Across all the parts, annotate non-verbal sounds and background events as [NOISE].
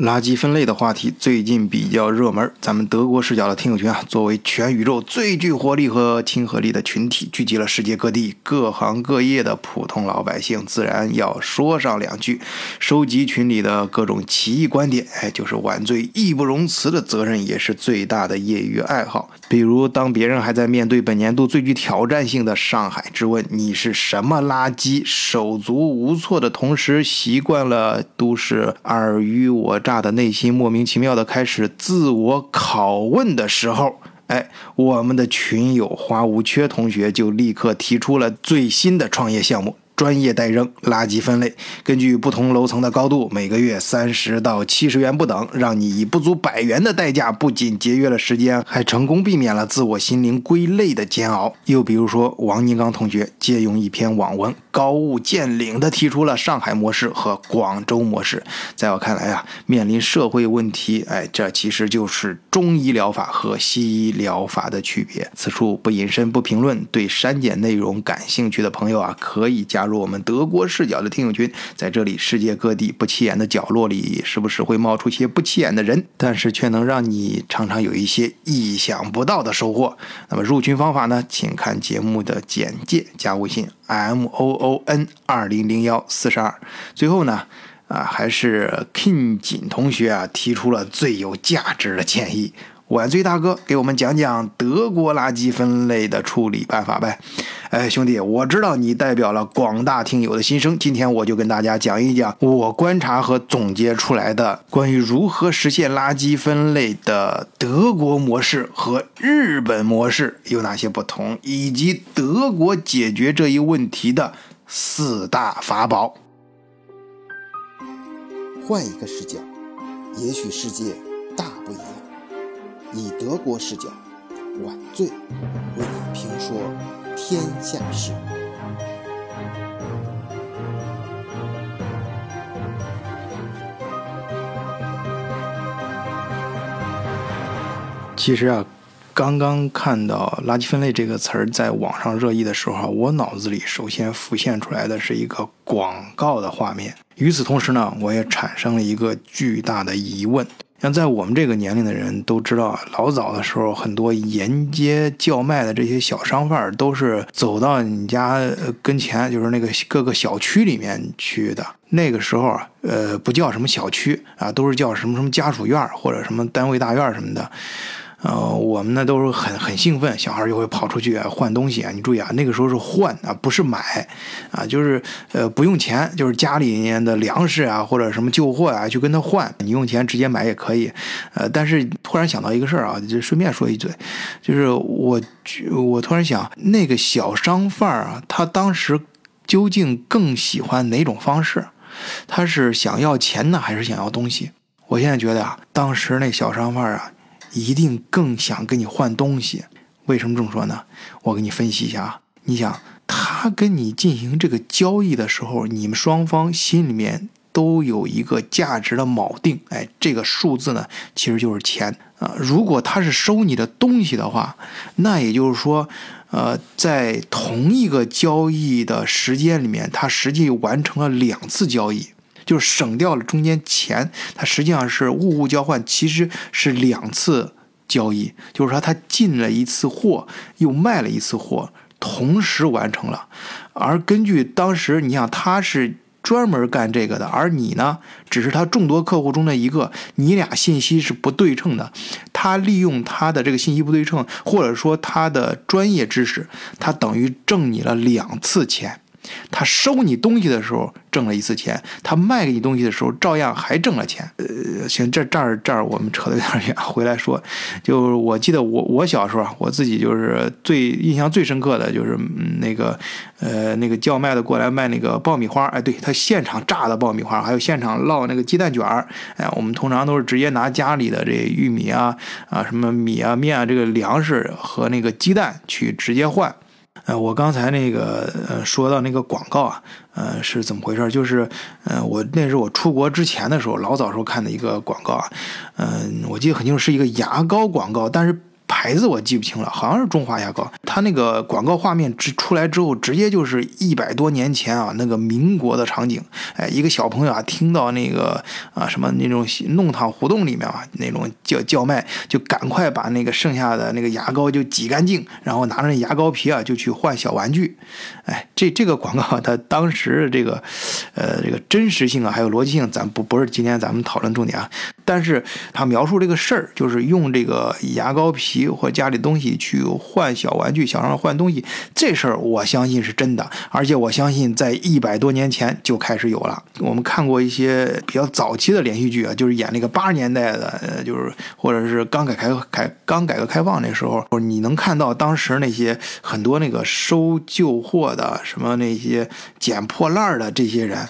垃圾分类的话题最近比较热门，咱们德国视角的听友群啊，作为全宇宙最具活力和亲和力的群体，聚集了世界各地各行各业的普通老百姓，自然要说上两句。收集群里的各种奇异观点，哎，就是晚醉义不容辞的责任，也是最大的业余爱好。比如，当别人还在面对本年度最具挑战性的上海之问“你是什么垃圾”，手足无措的同时，习惯了都市尔虞我诈。的内心莫名其妙的开始自我拷问的时候，哎，我们的群友花无缺同学就立刻提出了最新的创业项目。专业代扔垃圾分类，根据不同楼层的高度，每个月三十到七十元不等，让你以不足百元的代价，不仅节约了时间，还成功避免了自我心灵归类的煎熬。又比如说，王宁刚同学借用一篇网文，高屋建瓴地提出了上海模式和广州模式。在我看来啊，面临社会问题，哎，这其实就是中医疗法和西医疗法的区别。此处不引申不评论，对删减内容感兴趣的朋友啊，可以加入。入我们德国视角的听友群，在这里，世界各地不起眼的角落里，时不时会冒出些不起眼的人，但是却能让你常常有一些意想不到的收获。那么入群方法呢？请看节目的简介，加微信 m o o n 二零零幺四十二。最后呢，啊，还是 King 锦同学啊提出了最有价值的建议。晚醉大哥给我们讲讲德国垃圾分类的处理办法呗？哎，兄弟，我知道你代表了广大听友的心声，今天我就跟大家讲一讲我观察和总结出来的关于如何实现垃圾分类的德国模式和日本模式有哪些不同，以及德国解决这一问题的四大法宝。换一个视角，也许世界大不一样。以德国视角，晚醉为你评说天下事。其实啊，刚刚看到“垃圾分类”这个词儿在网上热议的时候，我脑子里首先浮现出来的是一个广告的画面。与此同时呢，我也产生了一个巨大的疑问。像在我们这个年龄的人都知道，老早的时候，很多沿街叫卖的这些小商贩都是走到你家跟前，就是那个各个小区里面去的。那个时候啊，呃，不叫什么小区啊，都是叫什么什么家属院或者什么单位大院什么的。呃，我们呢都是很很兴奋，小孩就会跑出去换东西啊。你注意啊，那个时候是换啊，不是买啊，就是呃不用钱，就是家里面的粮食啊或者什么旧货啊，去跟他换。你用钱直接买也可以，呃，但是突然想到一个事儿啊，就顺便说一嘴，就是我我突然想，那个小商贩啊，他当时究竟更喜欢哪种方式？他是想要钱呢，还是想要东西？我现在觉得啊，当时那小商贩啊。一定更想跟你换东西，为什么这么说呢？我给你分析一下啊。你想，他跟你进行这个交易的时候，你们双方心里面都有一个价值的锚定，哎，这个数字呢，其实就是钱啊。如果他是收你的东西的话，那也就是说，呃，在同一个交易的时间里面，他实际完成了两次交易。就是省掉了中间钱，它实际上是物物交换，其实是两次交易。就是说，他进了一次货，又卖了一次货，同时完成了。而根据当时，你想他是专门干这个的，而你呢，只是他众多客户中的一个，你俩信息是不对称的。他利用他的这个信息不对称，或者说他的专业知识，他等于挣你了两次钱。他收你东西的时候挣了一次钱，他卖给你东西的时候照样还挣了钱。呃，行，这这儿这儿我们扯得有点远，[LAUGHS] 回来说，就我记得我我小时候啊我自己就是最印象最深刻的就是那个呃那个叫卖的过来卖那个爆米花，哎，对他现场炸的爆米花，还有现场烙那个鸡蛋卷儿，哎，我们通常都是直接拿家里的这玉米啊啊什么米啊面啊这个粮食和那个鸡蛋去直接换。呃，我刚才那个呃说到那个广告啊，呃是怎么回事？就是，呃，我那是我出国之前的时候，老早时候看的一个广告啊，嗯，我记得很清楚，是一个牙膏广告，但是。牌子我记不清了，好像是中华牙膏。它那个广告画面直出来之后，直接就是一百多年前啊，那个民国的场景。哎，一个小朋友啊，听到那个啊什么那种弄堂胡同里面啊那种叫叫卖，就赶快把那个剩下的那个牙膏就挤干净，然后拿着牙膏皮啊就去换小玩具。哎，这这个广告它当时这个呃这个真实性啊还有逻辑性，咱不不是今天咱们讨论重点啊。但是他描述这个事儿，就是用这个牙膏皮或家里东西去换小玩具，想让换东西，这事儿我相信是真的，而且我相信在一百多年前就开始有了。我们看过一些比较早期的连续剧啊，就是演那个八十年代的，呃，就是或者是刚改开开刚改革开放那时候，你能看到当时那些很多那个收旧货的，什么那些捡破烂的这些人。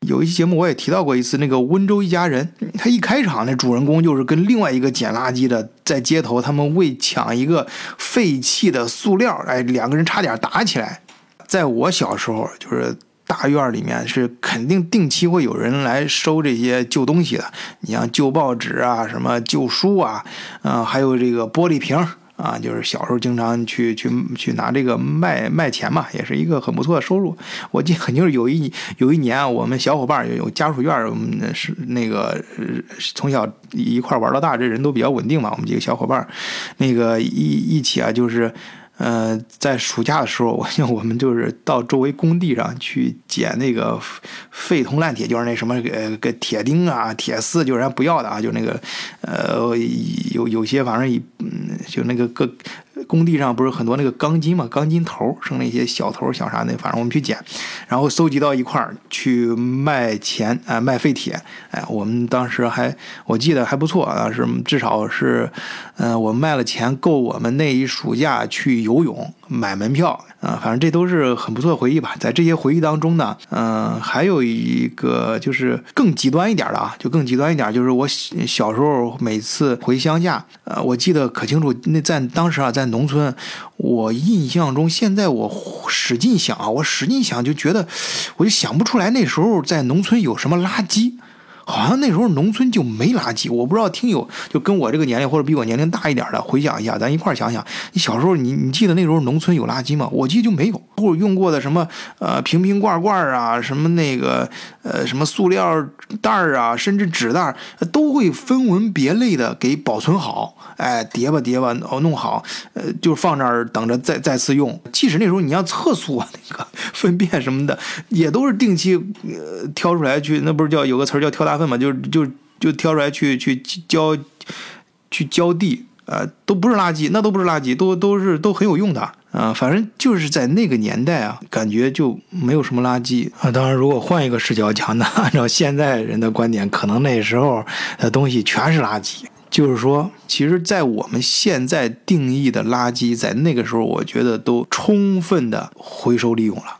有一期节目我也提到过一次，那个温州一家人，他一开场那主人公就是跟另外一个捡垃圾的在街头，他们为抢一个废弃的塑料，哎，两个人差点打起来。在我小时候，就是大院里面是肯定定期会有人来收这些旧东西的，你像旧报纸啊，什么旧书啊，嗯，还有这个玻璃瓶。啊，就是小时候经常去去去拿这个卖卖钱嘛，也是一个很不错的收入。我记得 [LAUGHS] 肯定是有一有一年啊，我们小伙伴有家属院，我们是那个从小一块玩到大，这人都比较稳定嘛。我们几个小伙伴，那个一一起啊，就是。呃，在暑假的时候，我 [LAUGHS] 我们就是到周围工地上去捡那个废铜烂铁，就是那什么呃个铁钉啊、铁丝，就是人家不要的啊，就那个呃有有些反正嗯就那个各。工地上不是很多那个钢筋嘛，钢筋头剩那些小头小啥的，反正我们去捡，然后搜集到一块儿去卖钱啊，卖废铁。哎，我们当时还我记得还不错啊，是至少是，嗯，我卖了钱够我们那一暑假去游泳买门票啊，反正这都是很不错的回忆吧。在这些回忆当中呢，嗯，还有一个就是更极端一点的啊，就更极端一点，就是我小时候每次回乡下，呃，我记得可清楚，那在当时啊，在农村，我印象中，现在我使劲想啊，我使劲想，就觉得，我就想不出来那时候在农村有什么垃圾。好像那时候农村就没垃圾，我不知道听友就跟我这个年龄或者比我年龄大一点的回想一下，咱一块想想，你小时候你你记得那时候农村有垃圾吗？我记得就没有，或者用过的什么呃瓶瓶罐罐啊，什么那个呃什么塑料袋儿啊，甚至纸袋都会分门别类的给保存好，哎叠吧叠吧哦弄好，呃就放那儿等着再再次用。即使那时候你像厕所那个 [LAUGHS] 粪便什么的，也都是定期呃挑出来去，那不是叫有个词儿叫挑大。粪嘛，就就就挑出来去去浇，去浇地，呃，都不是垃圾，那都不是垃圾，都都是都很有用的啊。反正就是在那个年代啊，感觉就没有什么垃圾啊。当然，如果换一个视角讲，那按照现在人的观点，可能那时候的东西全是垃圾。就是说，其实，在我们现在定义的垃圾，在那个时候，我觉得都充分的回收利用了。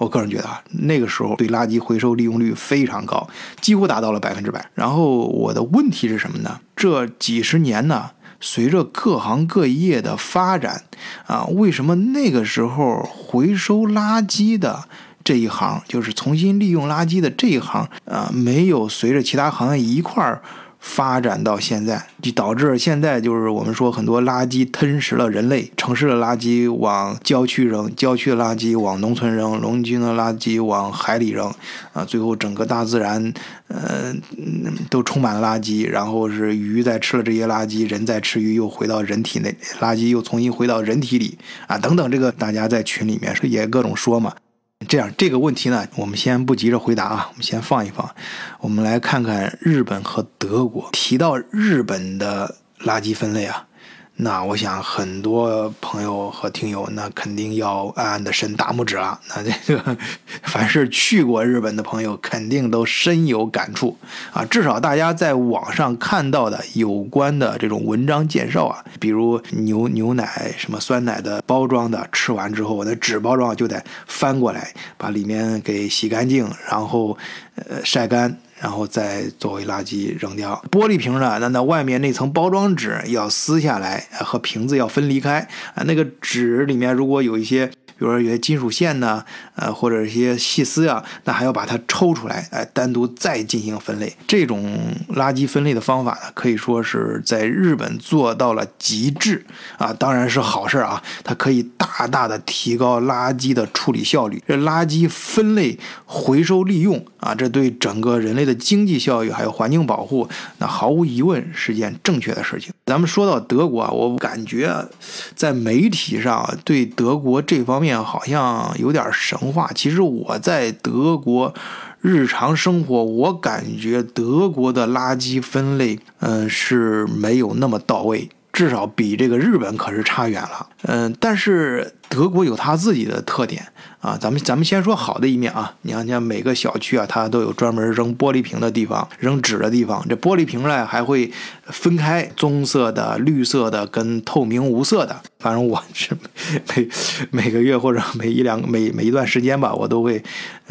我个人觉得啊，那个时候对垃圾回收利用率非常高，几乎达到了百分之百。然后我的问题是什么呢？这几十年呢，随着各行各业的发展，啊，为什么那个时候回收垃圾的这一行，就是重新利用垃圾的这一行，啊，没有随着其他行业一块儿？发展到现在，就导致现在就是我们说很多垃圾吞食了人类，城市的垃圾往郊区扔，郊区的垃圾往农村扔，农村的垃圾往海里扔，啊，最后整个大自然，呃，都充满了垃圾，然后是鱼在吃了这些垃圾，人在吃鱼，又回到人体内，垃圾又重新回到人体里，啊，等等，这个大家在群里面也各种说嘛。这样这个问题呢，我们先不急着回答啊，我们先放一放，我们来看看日本和德国。提到日本的垃圾分类啊。那我想很多朋友和听友，那肯定要暗暗的伸大拇指了。那这个，凡是去过日本的朋友，肯定都深有感触啊。至少大家在网上看到的有关的这种文章介绍啊，比如牛牛奶、什么酸奶的包装的，吃完之后那纸包装就得翻过来，把里面给洗干净，然后呃晒干。然后再作为垃圾扔掉。玻璃瓶呢？那那外面那层包装纸要撕下来，和瓶子要分离开啊。那个纸里面如果有一些，比如说有些金属线呢，呃，或者一些细丝啊，那还要把它抽出来，哎，单独再进行分类。这种垃圾分类的方法呢，可以说是在日本做到了极致啊，当然是好事啊，它可以大大的提高垃圾的处理效率。这垃圾分类、回收、利用啊，这对整个人类的经济效益还有环境保护，那毫无疑问是件正确的事情。咱们说到德国啊，我感觉在媒体上对德国这方面好像有点神话。其实我在德国日常生活，我感觉德国的垃圾分类，嗯，是没有那么到位。至少比这个日本可是差远了，嗯，但是德国有它自己的特点啊。咱们咱们先说好的一面啊，你看，像每个小区啊，它都有专门扔玻璃瓶的地方，扔纸的地方。这玻璃瓶呢，还会分开棕色的、绿色的跟透明无色的。反正我是每每个月或者每一两每每一段时间吧，我都会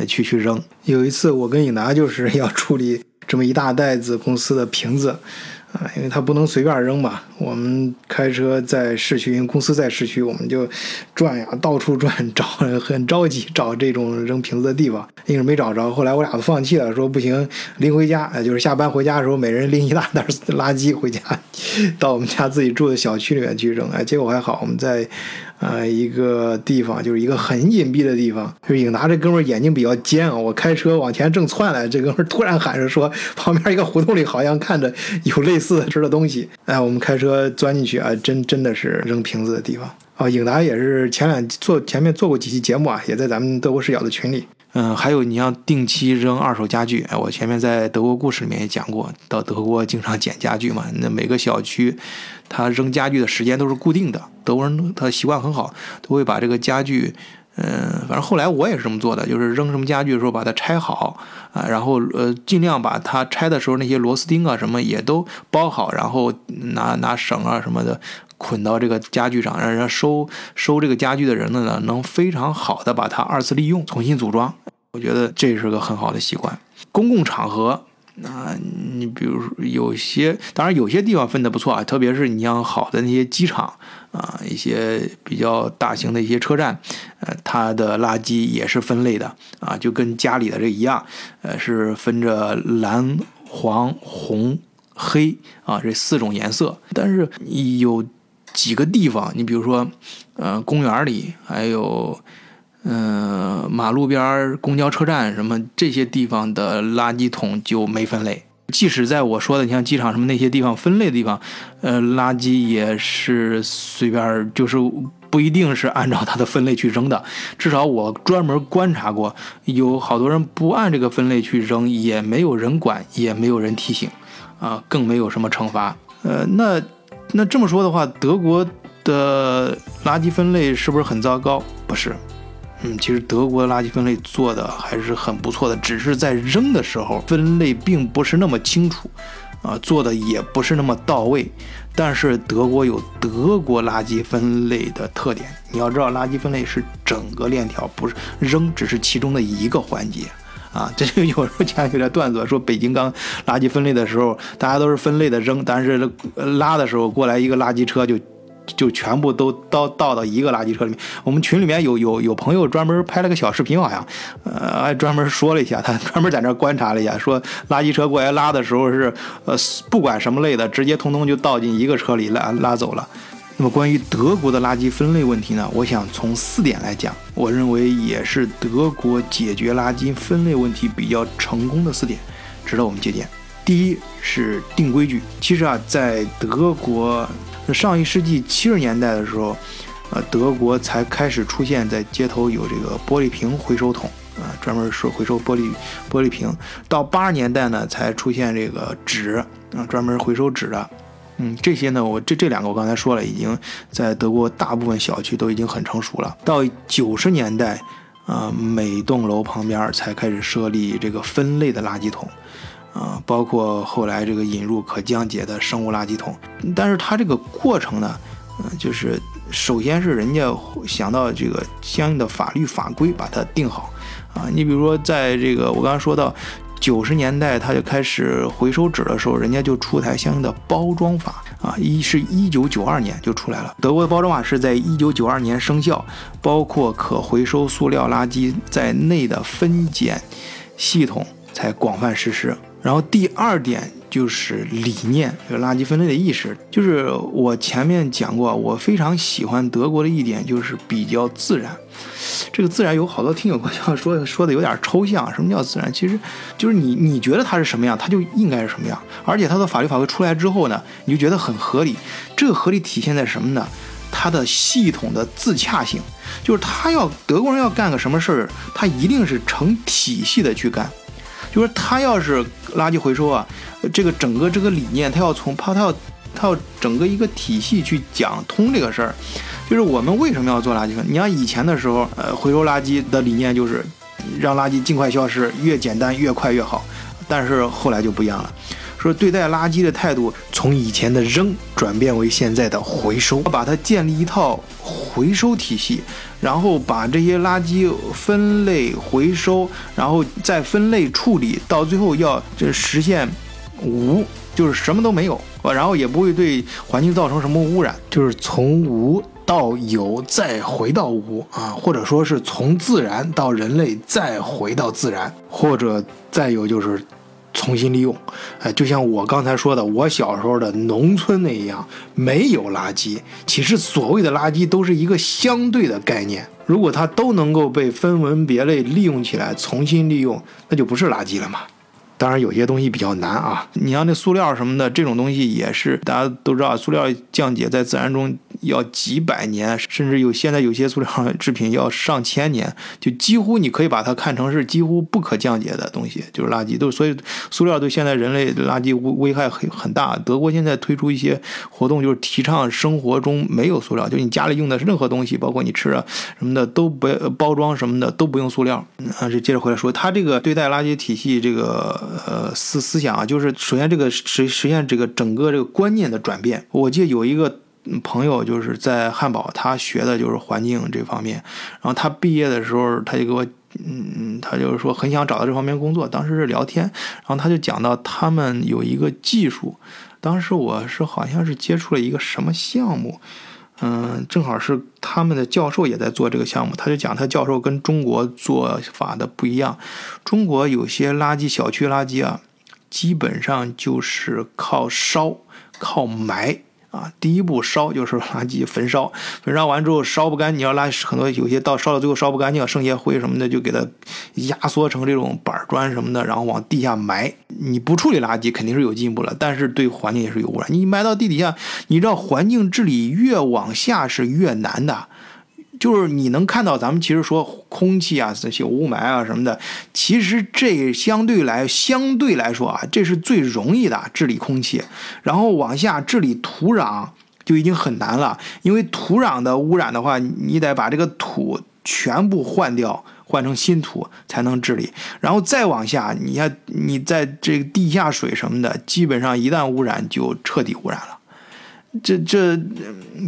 去去扔。有一次，我跟颖达就是要处理这么一大袋子公司的瓶子。啊，因为它不能随便扔嘛。我们开车在市区，因为公司在市区，我们就转呀，到处转，找很着急找这种扔瓶子的地方，硬是没找着。后来我俩都放弃了，说不行，拎回家。就是下班回家的时候，每人拎一大袋垃圾回家，[LAUGHS] 到我们家自己住的小区里面去扔。哎，结果还好，我们在。啊，一个地方就是一个很隐蔽的地方。就是颖达这哥们儿眼睛比较尖啊，我开车往前正窜来，这哥们儿突然喊着说，旁边一个胡同里好像看着有类似的吃的东西。哎，我们开车钻进去啊，真真的是扔瓶子的地方啊。颖达也是前两做前面做过几期节目啊，也在咱们德国视角的群里。嗯，还有你像定期扔二手家具，哎，我前面在德国故事里面也讲过，到德国经常捡家具嘛。那每个小区，他扔家具的时间都是固定的。德国人他习惯很好，都会把这个家具，嗯，反正后来我也是这么做的，就是扔什么家具的时候把它拆好啊，然后呃尽量把它拆的时候那些螺丝钉啊什么也都包好，然后拿拿绳啊什么的。捆到这个家具上，让人收收这个家具的人呢，能非常好的把它二次利用，重新组装。我觉得这是个很好的习惯。公共场合，那你比如说有些，当然有些地方分的不错啊，特别是你像好的那些机场啊，一些比较大型的一些车站，呃，它的垃圾也是分类的啊，就跟家里的这一样，呃，是分着蓝、黄、红、黑啊这四种颜色，但是有。几个地方，你比如说，呃，公园里，还有，嗯，马路边、公交车站什么这些地方的垃圾桶就没分类。即使在我说的，你像机场什么那些地方分类的地方，呃，垃圾也是随便，就是不一定是按照它的分类去扔的。至少我专门观察过，有好多人不按这个分类去扔，也没有人管，也没有人提醒，啊，更没有什么惩罚。呃，那。那这么说的话，德国的垃圾分类是不是很糟糕？不是，嗯，其实德国的垃圾分类做的还是很不错的，只是在扔的时候分类并不是那么清楚，啊，做的也不是那么到位。但是德国有德国垃圾分类的特点，你要知道，垃圾分类是整个链条，不是扔只是其中的一个环节。啊，[LAUGHS] 这就有时候讲有点段子，说北京刚垃圾分类的时候，大家都是分类的扔，但是拉的时候过来一个垃圾车就就全部都倒倒到一个垃圾车里面。我们群里面有有有朋友专门拍了个小视频，好像呃还专门说了一下，他 [LAUGHS] 专门在那观察了一下，说垃圾车过来拉的时候是呃不管什么类的，直接通通就倒进一个车里拉拉走了。那么关于德国的垃圾分类问题呢？我想从四点来讲，我认为也是德国解决垃圾分类问题比较成功的四点，值得我们借鉴。第一是定规矩。其实啊，在德国上一世纪七十年代的时候，呃，德国才开始出现在街头有这个玻璃瓶回收桶啊，专门是回收玻璃玻璃瓶。到八十年代呢，才出现这个纸啊，专门回收纸的。嗯，这些呢，我这这两个我刚才说了，已经在德国大部分小区都已经很成熟了。到九十年代，啊，每栋楼旁边才开始设立这个分类的垃圾桶，啊，包括后来这个引入可降解的生物垃圾桶。但是它这个过程呢，嗯，就是首先是人家想到这个相应的法律法规把它定好，啊，你比如说在这个我刚刚说到。九十年代，他就开始回收纸的时候，人家就出台相应的包装法啊，一是一九九二年就出来了。德国的包装法是在一九九二年生效，包括可回收塑料垃圾在内的分拣系统才广泛实施。然后第二点就是理念，这个垃圾分类的意识，就是我前面讲过，我非常喜欢德国的一点就是比较自然。这个自然有好多听友朋友 [LAUGHS] 说说的有点抽象，什么叫自然？其实就是你你觉得它是什么样，它就应该是什么样。而且它的法律法规出来之后呢，你就觉得很合理。这个合理体现在什么呢？它的系统的自洽性，就是他要德国人要干个什么事儿，他一定是成体系的去干。就是他要是垃圾回收啊，这个整个这个理念，他要从他他要他要整个一个体系去讲通这个事儿。就是我们为什么要做垃圾分？你像以前的时候，呃，回收垃圾的理念就是让垃圾尽快消失，越简单越快越好。但是后来就不一样了，说对待垃圾的态度从以前的扔转变为现在的回收，把它建立一套回收体系，然后把这些垃圾分类回收，然后再分类处理，到最后要这实现无，就是什么都没有，然后也不会对环境造成什么污染，就是从无。到有再回到无啊，或者说是从自然到人类再回到自然，或者再有就是重新利用。哎，就像我刚才说的，我小时候的农村那样，没有垃圾。其实所谓的垃圾都是一个相对的概念，如果它都能够被分门别类利用起来，重新利用，那就不是垃圾了嘛。当然有些东西比较难啊，你像那塑料什么的这种东西也是大家都知道，塑料降解在自然中要几百年，甚至有现在有些塑料制品要上千年，就几乎你可以把它看成是几乎不可降解的东西，就是垃圾。都所以塑料对现在人类垃圾危危害很很大。德国现在推出一些活动，就是提倡生活中没有塑料，就你家里用的任何东西，包括你吃啊什么的都不包装什么的都不用塑料。啊，这接着回来说，他这个对待垃圾体系这个。呃，思思想啊，就是首先这个实实现这个整个这个观念的转变。我记得有一个朋友就是在汉堡，他学的就是环境这方面。然后他毕业的时候，他就给我，嗯，他就是说很想找到这方面工作。当时是聊天，然后他就讲到他们有一个技术，当时我是好像是接触了一个什么项目。嗯，正好是他们的教授也在做这个项目，他就讲他教授跟中国做法的不一样。中国有些垃圾小区垃圾啊，基本上就是靠烧、靠埋。啊，第一步烧就是垃圾焚烧，焚烧完之后烧不干你，要拉很多有些到烧到最后烧不干净，剩下灰什么的就给它压缩成这种板砖什么的，然后往地下埋。你不处理垃圾肯定是有进步了，但是对环境也是有污染。你埋到地底下，你知道环境治理越往下是越难的。就是你能看到，咱们其实说空气啊，这些雾霾啊什么的，其实这相对来相对来说啊，这是最容易的治理空气。然后往下治理土壤就已经很难了，因为土壤的污染的话，你得把这个土全部换掉，换成新土才能治理。然后再往下，你看你在这个地下水什么的，基本上一旦污染就彻底污染了。这这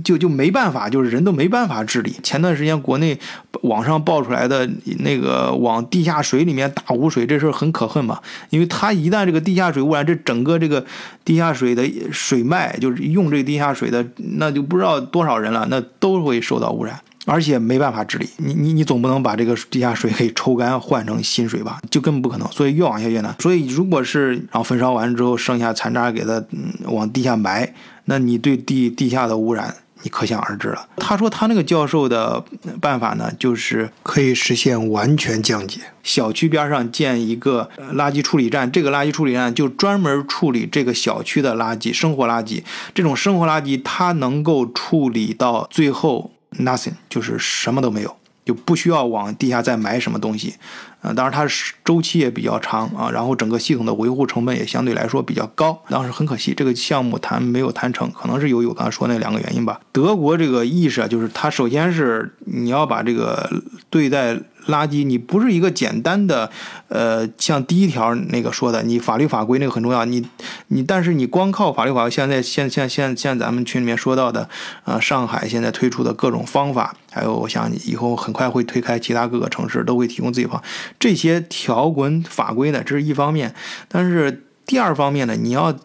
就就没办法，就是人都没办法治理。前段时间国内网上爆出来的那个往地下水里面打污水，这事儿很可恨嘛。因为它一旦这个地下水污染，这整个这个地下水的水脉，就是用这个地下水的，那就不知道多少人了，那都会受到污染，而且没办法治理。你你你总不能把这个地下水给抽干换成新水吧？就根本不可能。所以越往下越难。所以如果是然后焚烧完之后剩下残渣给它往地下埋。那你对地地下的污染，你可想而知了。他说他那个教授的办法呢，就是可以实现完全降解。小区边上建一个垃圾处理站，这个垃圾处理站就专门处理这个小区的垃圾，生活垃圾。这种生活垃圾，它能够处理到最后 nothing，就是什么都没有。就不需要往地下再埋什么东西，呃，当然它是周期也比较长啊，然后整个系统的维护成本也相对来说比较高。当时很可惜，这个项目谈没有谈成，可能是有有刚才说那两个原因吧。德国这个意识啊，就是它首先是你要把这个对待。垃圾，你不是一个简单的，呃，像第一条那个说的，你法律法规那个很重要，你你，但是你光靠法律法规，现在现现现现咱们群里面说到的，呃，上海现在推出的各种方法，还有我想以后很快会推开其他各个城市都会提供自己方，这些条文法规呢，这是一方面，但是第二方面呢，你要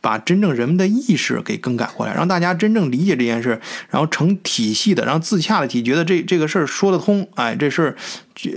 把真正人们的意识给更改过来，让大家真正理解这件事，然后成体系的，让自洽的体，觉得这这个事儿说得通，哎，这事儿，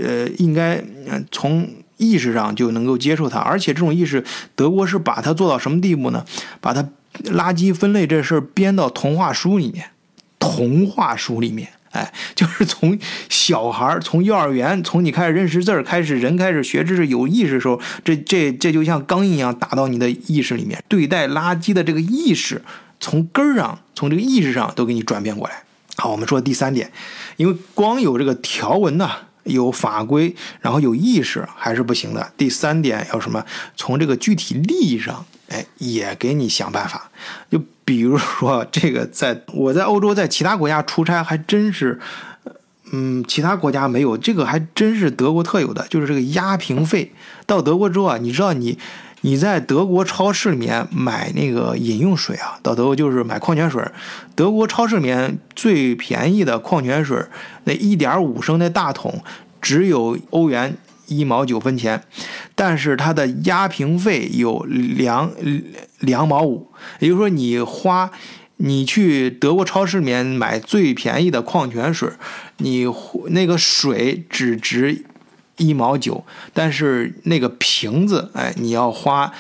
呃，应该从意识上就能够接受它，而且这种意识，德国是把它做到什么地步呢？把它垃圾分类这事儿编到童话书里面，童话书里面。哎，[LAUGHS] 就是从小孩从幼儿园，从你开始认识字儿开始，人开始学知识、有意识的时候，这这这就像钢印一样打到你的意识里面，对待垃圾的这个意识，从根儿上，从这个意识上都给你转变过来。好，我们说第三点，因为光有这个条文呐，有法规，然后有意识还是不行的。第三点要什么？从这个具体利益上，哎，也给你想办法，就。比如说，这个在我在欧洲，在其他国家出差，还真是，嗯，其他国家没有这个，还真是德国特有的，就是这个压瓶费。到德国之后啊，你知道你你在德国超市里面买那个饮用水啊，到德国就是买矿泉水，德国超市里面最便宜的矿泉水，那一点五升的大桶只有欧元。一毛九分钱，但是它的压瓶费有两两毛五，也就是说你花你去德国超市里面买最便宜的矿泉水，你那个水只值一毛九，但是那个瓶子，哎，你要花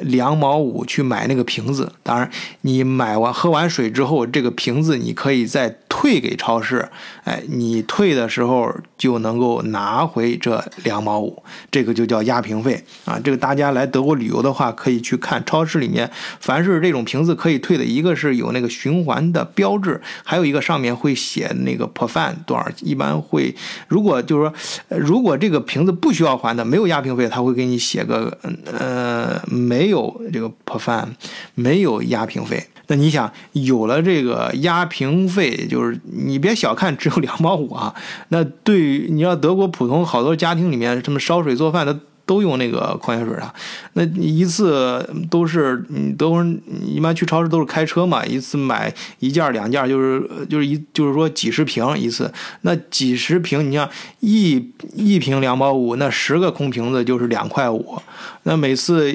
两毛五去买那个瓶子。当然，你买完喝完水之后，这个瓶子你可以再。退给超市，哎，你退的时候就能够拿回这两毛五，这个就叫压瓶费啊。这个大家来德国旅游的话，可以去看超市里面，凡是这种瓶子可以退的，一个是有那个循环的标志，还有一个上面会写那个 per fan 多少，一般会，如果就是说，如果这个瓶子不需要还的，没有压瓶费，他会给你写个呃，没有这个破饭，没有压瓶费。那你想，有了这个压瓶费，就是你别小看只有两毛五啊。那对于你要德国普通好多家庭里面，什么烧水做饭的都用那个矿泉水啊。那一次都是，德国人一般去超市都是开车嘛，一次买一件两件，就是就是一就是说几十瓶一次。那几十瓶，你像一一瓶两毛五，那十个空瓶子就是两块五。那每次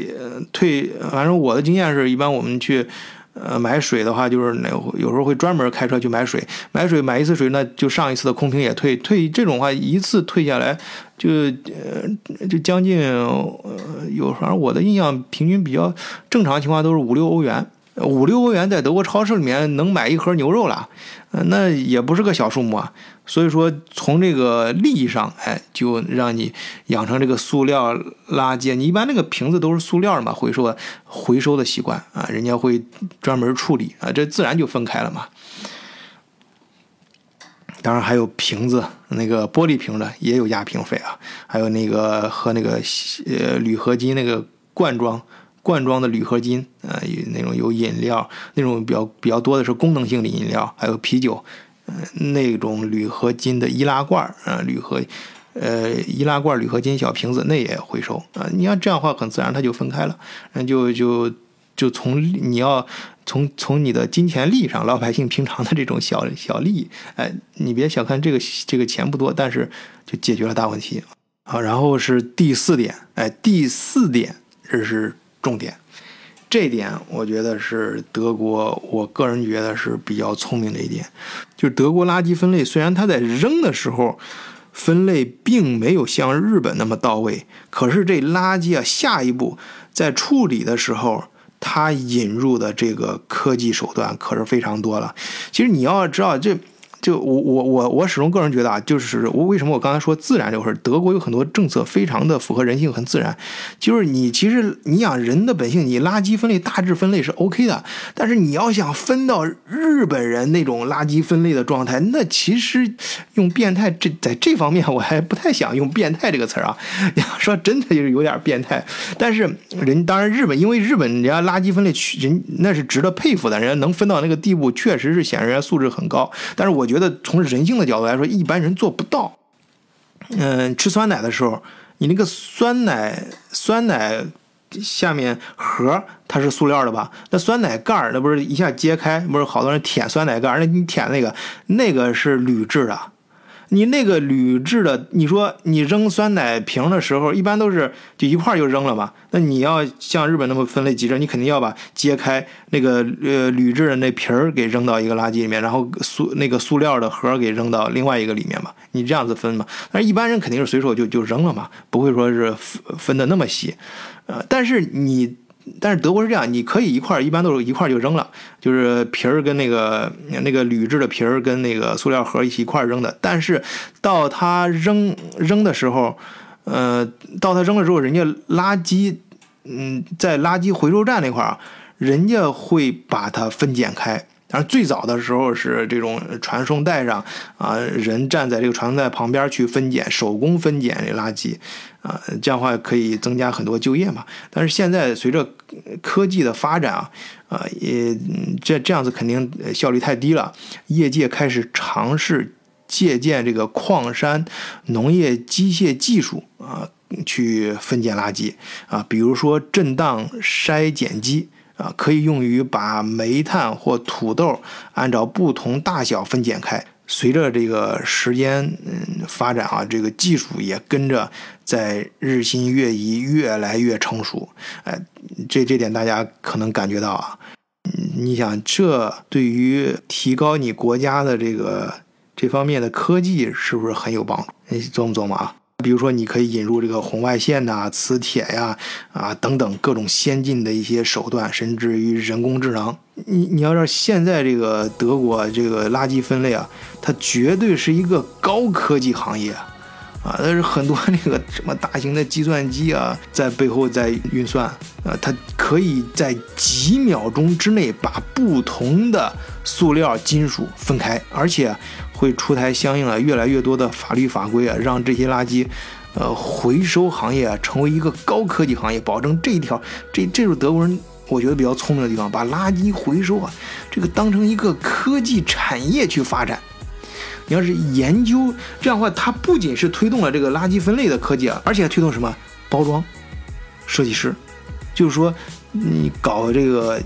退，反正我的经验是一般我们去。呃，买水的话，就是那有时候会专门开车去买水，买水买一次水，那就上一次的空瓶也退，退这种话一次退下来，就呃就将近呃有，反正我的印象平均比较正常情况都是五六欧元。五六欧元在德国超市里面能买一盒牛肉了，那也不是个小数目啊。所以说，从这个利益上，哎，就让你养成这个塑料垃圾。你一般那个瓶子都是塑料嘛，回收回收的习惯啊，人家会专门处理啊，这自然就分开了嘛。当然还有瓶子，那个玻璃瓶的也有压瓶费啊，还有那个和那个呃铝合金那个罐装。罐装的铝合金，呃，那种有饮料，那种比较比较多的是功能性的饮料，还有啤酒，那种铝合金的易拉罐，啊，铝合，呃，易拉罐铝合金小瓶子，那也回收啊。你要这样的话，很自然它就分开了，那就就就从你要从从你的金钱利益上，老百姓平常的这种小小利益，哎，你别小看这个这个钱不多，但是就解决了大问题。好，然后是第四点，哎，第四点这是。重点，这点我觉得是德国，我个人觉得是比较聪明的一点，就德国垃圾分类，虽然它在扔的时候分类并没有像日本那么到位，可是这垃圾啊，下一步在处理的时候，它引入的这个科技手段可是非常多了。其实你要知道这。就我我我我始终个人觉得啊，就是我为什么我刚才说自然这个事，德国有很多政策非常的符合人性，很自然。就是你其实你想人的本性，你垃圾分类大致分类是 OK 的，但是你要想分到日本人那种垃圾分类的状态，那其实用变态这在这方面我还不太想用变态这个词儿啊。[LAUGHS] 要说真的就是有点变态，但是人当然日本因为日本人家垃圾分类人那是值得佩服的，人家能分到那个地步，确实是显示人家素质很高。但是我。觉得从人性的角度来说，一般人做不到。嗯，吃酸奶的时候，你那个酸奶酸奶下面盒它是塑料的吧？那酸奶盖儿那不是一下揭开，不是好多人舔酸奶盖儿？那你舔那个那个是铝制的。你那个铝制的，你说你扔酸奶瓶的时候，一般都是就一块就扔了嘛。那你要像日本那么分类极致，你肯定要把揭开那个呃铝制的那皮儿给扔到一个垃圾里面，然后塑那个塑料的盒给扔到另外一个里面嘛。你这样子分嘛？但是一般人肯定是随手就就扔了嘛，不会说是分分的那么细。呃，但是你。但是德国是这样，你可以一块一般都是一块就扔了，就是皮儿跟那个那个铝制的皮儿跟那个塑料盒一起一块扔的。但是到他扔扔的时候，呃，到他扔了之后，人家垃圾，嗯，在垃圾回收站那块儿，人家会把它分拣开。但是最早的时候是这种传送带上啊，人站在这个传送带旁边去分拣，手工分拣这垃圾，啊，这样的话可以增加很多就业嘛。但是现在随着科技的发展啊，啊，也这这样子肯定效率太低了。业界开始尝试借鉴这个矿山农业机械技术啊，去分拣垃圾啊，比如说震荡筛拣机。啊，可以用于把煤炭或土豆按照不同大小分拣开。随着这个时间嗯发展啊，这个技术也跟着在日新月异，越来越成熟。哎，这这点大家可能感觉到啊，你想这对于提高你国家的这个这方面的科技是不是很有帮助？你琢磨琢磨啊。比如说，你可以引入这个红外线呐、磁铁呀、啊等等各种先进的一些手段，甚至于人工智能。你你要知道，现在这个德国这个垃圾分类啊，它绝对是一个高科技行业啊，那是很多那个什么大型的计算机啊，在背后在运算啊，它可以在几秒钟之内把不同的塑料、金属分开，而且。会出台相应的越来越多的法律法规啊，让这些垃圾，呃，回收行业啊成为一个高科技行业，保证这一条，这这是德国人我觉得比较聪明的地方，把垃圾回收啊这个当成一个科技产业去发展。你要是研究这样的话，它不仅是推动了这个垃圾分类的科技啊，而且还推动什么包装设计师，就是说你搞这个。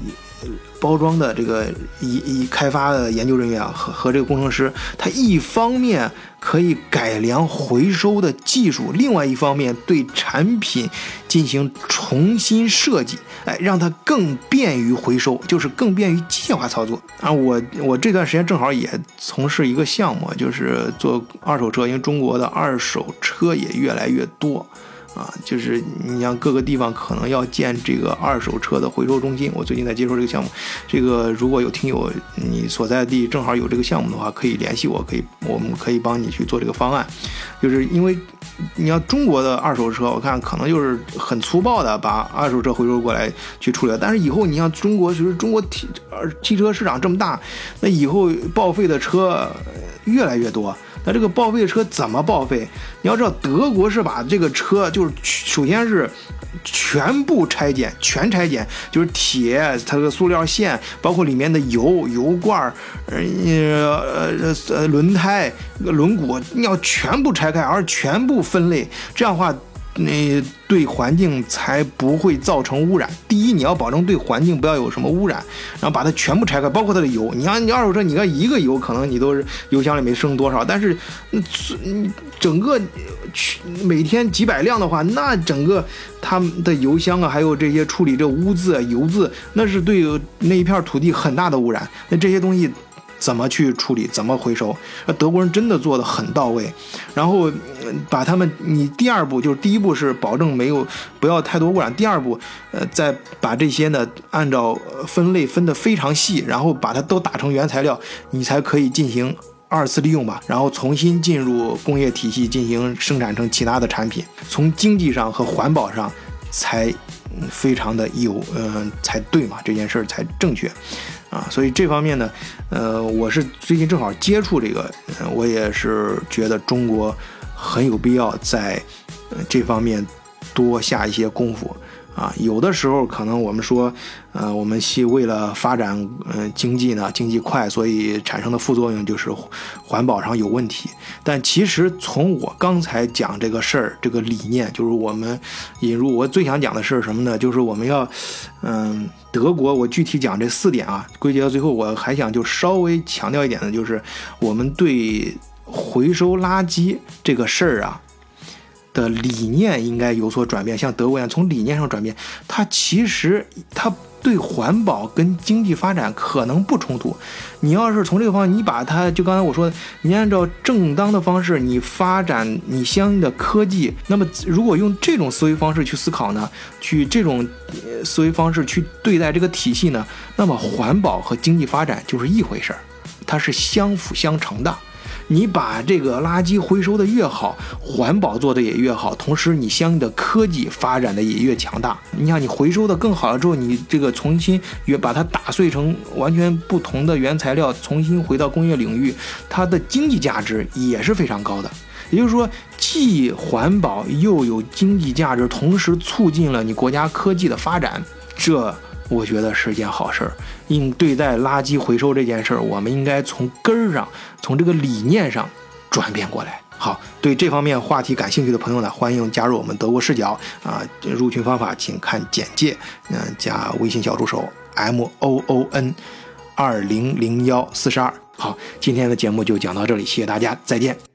包装的这个一一开发的研究人员啊，和和这个工程师，他一方面可以改良回收的技术，另外一方面对产品进行重新设计，哎，让它更便于回收，就是更便于机械化操作啊。我我这段时间正好也从事一个项目，就是做二手车，因为中国的二手车也越来越多。啊，就是你像各个地方可能要建这个二手车的回收中心，我最近在接触这个项目。这个如果有听友你所在地正好有这个项目的话，可以联系我，可以我们可以帮你去做这个方案。就是因为你要中国的二手车，我看可能就是很粗暴的把二手车回收过来去处理，但是以后你像中国，其实中国汽汽车市场这么大，那以后报废的车越来越多。那这个报废车怎么报废？你要知道，德国是把这个车，就是首先是全部拆解，全拆解，就是铁，它的塑料线，包括里面的油、油罐呃呃呃轮胎、轮毂，你要全部拆开，而全部分类，这样的话。那对环境才不会造成污染。第一，你要保证对环境不要有什么污染，然后把它全部拆开，包括它的油。你看，你二手车，你看一个油可能你都是油箱里面剩多少，但是，你整个去每天几百辆的话，那整个他们的油箱啊，还有这些处理这污渍、油渍，那是对那一片土地很大的污染。那这些东西。怎么去处理？怎么回收？那德国人真的做的很到位。然后把他们，你第二步就是第一步是保证没有不要太多污染。第二步，呃，再把这些呢按照分类分得非常细，然后把它都打成原材料，你才可以进行二次利用吧。然后重新进入工业体系进行生产成其他的产品，从经济上和环保上才非常的有，嗯，才对嘛，这件事儿才正确。啊，所以这方面呢，呃，我是最近正好接触这个，我也是觉得中国很有必要在这方面多下一些功夫。啊，有的时候可能我们说，呃，我们系为了发展，嗯，经济呢，经济快，所以产生的副作用就是环保上有问题。但其实从我刚才讲这个事儿，这个理念，就是我们引入，我最想讲的是什么呢？就是我们要，嗯，德国，我具体讲这四点啊，归结到最后，我还想就稍微强调一点的，就是我们对回收垃圾这个事儿啊的理念应该有所转变，像德国一样从理念上转变，它其实它对环保跟经济发展可能不冲突。你要是从这个方向，你把它就刚才我说的，你按照正当的方式，你发展你相应的科技，那么如果用这种思维方式去思考呢，去这种思维方式去对待这个体系呢，那么环保和经济发展就是一回事儿，它是相辅相成的。你把这个垃圾回收的越好，环保做的也越好，同时你相应的科技发展的也越强大。你想，你回收的更好了之后，你这个重新也把它打碎成完全不同的原材料，重新回到工业领域，它的经济价值也是非常高的。也就是说，既环保又有经济价值，同时促进了你国家科技的发展，这。我觉得是件好事儿。应对待垃圾回收这件事儿，我们应该从根儿上，从这个理念上转变过来。好，对这方面话题感兴趣的朋友呢，欢迎加入我们德国视角啊！入群方法请看简介，嗯，加微信小助手 m o o n 二零零幺四十二。好，今天的节目就讲到这里，谢谢大家，再见。